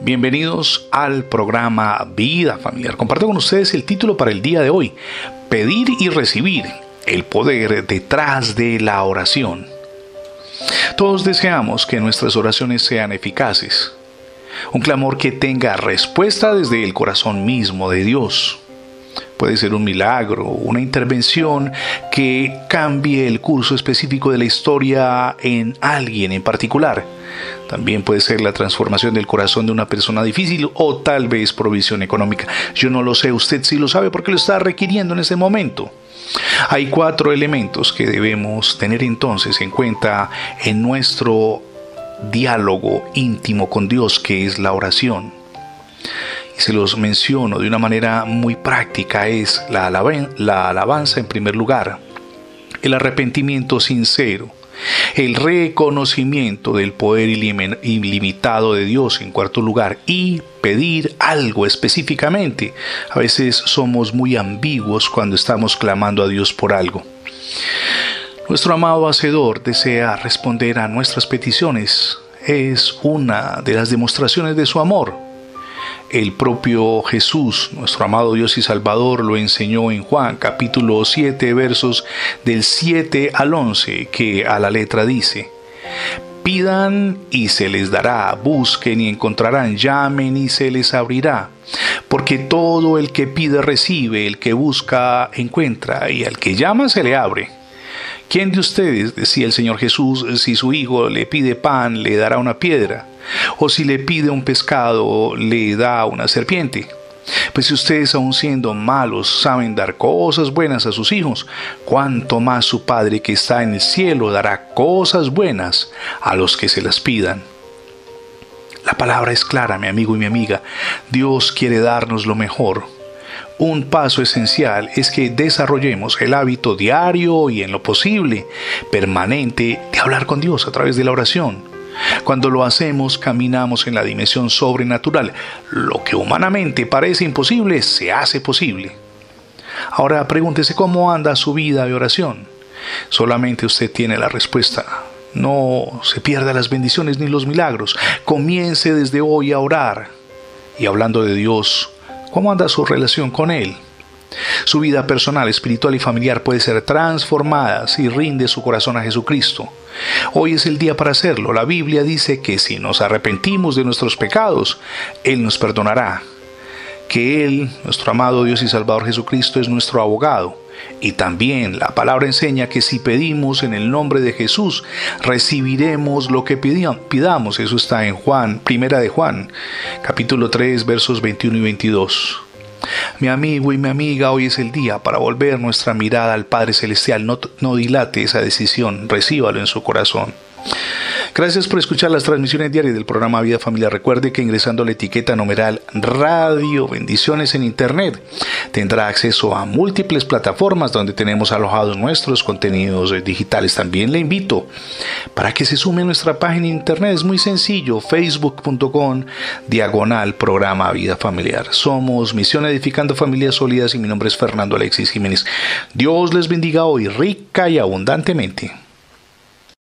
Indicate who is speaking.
Speaker 1: Bienvenidos al programa Vida Familiar. Comparto con ustedes el título para el día de hoy, Pedir y recibir el poder detrás de la oración. Todos deseamos que nuestras oraciones sean eficaces, un clamor que tenga respuesta desde el corazón mismo de Dios. Puede ser un milagro, una intervención que cambie el curso específico de la historia en alguien en particular. También puede ser la transformación del corazón de una persona difícil o tal vez provisión económica. Yo no lo sé, usted sí lo sabe porque lo está requiriendo en ese momento. Hay cuatro elementos que debemos tener entonces en cuenta en nuestro diálogo íntimo con Dios, que es la oración y se los menciono de una manera muy práctica, es la, la alabanza en primer lugar, el arrepentimiento sincero, el reconocimiento del poder ilimitado de Dios en cuarto lugar y pedir algo específicamente. A veces somos muy ambiguos cuando estamos clamando a Dios por algo. Nuestro amado Hacedor desea responder a nuestras peticiones. Es una de las demostraciones de su amor el propio Jesús, nuestro amado Dios y Salvador, lo enseñó en Juan capítulo 7 versos del 7 al 11, que a la letra dice, Pidan y se les dará, busquen y encontrarán, llamen y se les abrirá. Porque todo el que pide recibe, el que busca encuentra, y al que llama se le abre. ¿Quién de ustedes, decía el Señor Jesús, si su hijo le pide pan, le dará una piedra? ¿O si le pide un pescado, le da una serpiente? Pues si ustedes aun siendo malos saben dar cosas buenas a sus hijos, cuánto más su Padre que está en el cielo dará cosas buenas a los que se las pidan. La palabra es clara, mi amigo y mi amiga. Dios quiere darnos lo mejor. Un paso esencial es que desarrollemos el hábito diario y en lo posible permanente de hablar con Dios a través de la oración. Cuando lo hacemos, caminamos en la dimensión sobrenatural. Lo que humanamente parece imposible, se hace posible. Ahora pregúntese cómo anda su vida de oración. Solamente usted tiene la respuesta. No se pierda las bendiciones ni los milagros. Comience desde hoy a orar. Y hablando de Dios, ¿Cómo anda su relación con Él? Su vida personal, espiritual y familiar puede ser transformada si rinde su corazón a Jesucristo. Hoy es el día para hacerlo. La Biblia dice que si nos arrepentimos de nuestros pecados, Él nos perdonará. Que Él, nuestro amado Dios y Salvador Jesucristo, es nuestro abogado. Y también la palabra enseña que si pedimos en el nombre de Jesús, recibiremos lo que pidamos. Eso está en Juan, primera de Juan, capítulo 3, versos 21 y 22. Mi amigo y mi amiga, hoy es el día para volver nuestra mirada al Padre Celestial. No, no dilate esa decisión, recíbalo en su corazón. Gracias por escuchar las transmisiones diarias del programa Vida Familia. Recuerde que ingresando la etiqueta numeral Radio Bendiciones en Internet tendrá acceso a múltiples plataformas donde tenemos alojados nuestros contenidos digitales. También le invito para que se sume a nuestra página en Internet. Es muy sencillo, facebook.com diagonal programa Vida Familiar. Somos Misión Edificando Familias Sólidas y mi nombre es Fernando Alexis Jiménez. Dios les bendiga hoy rica y abundantemente.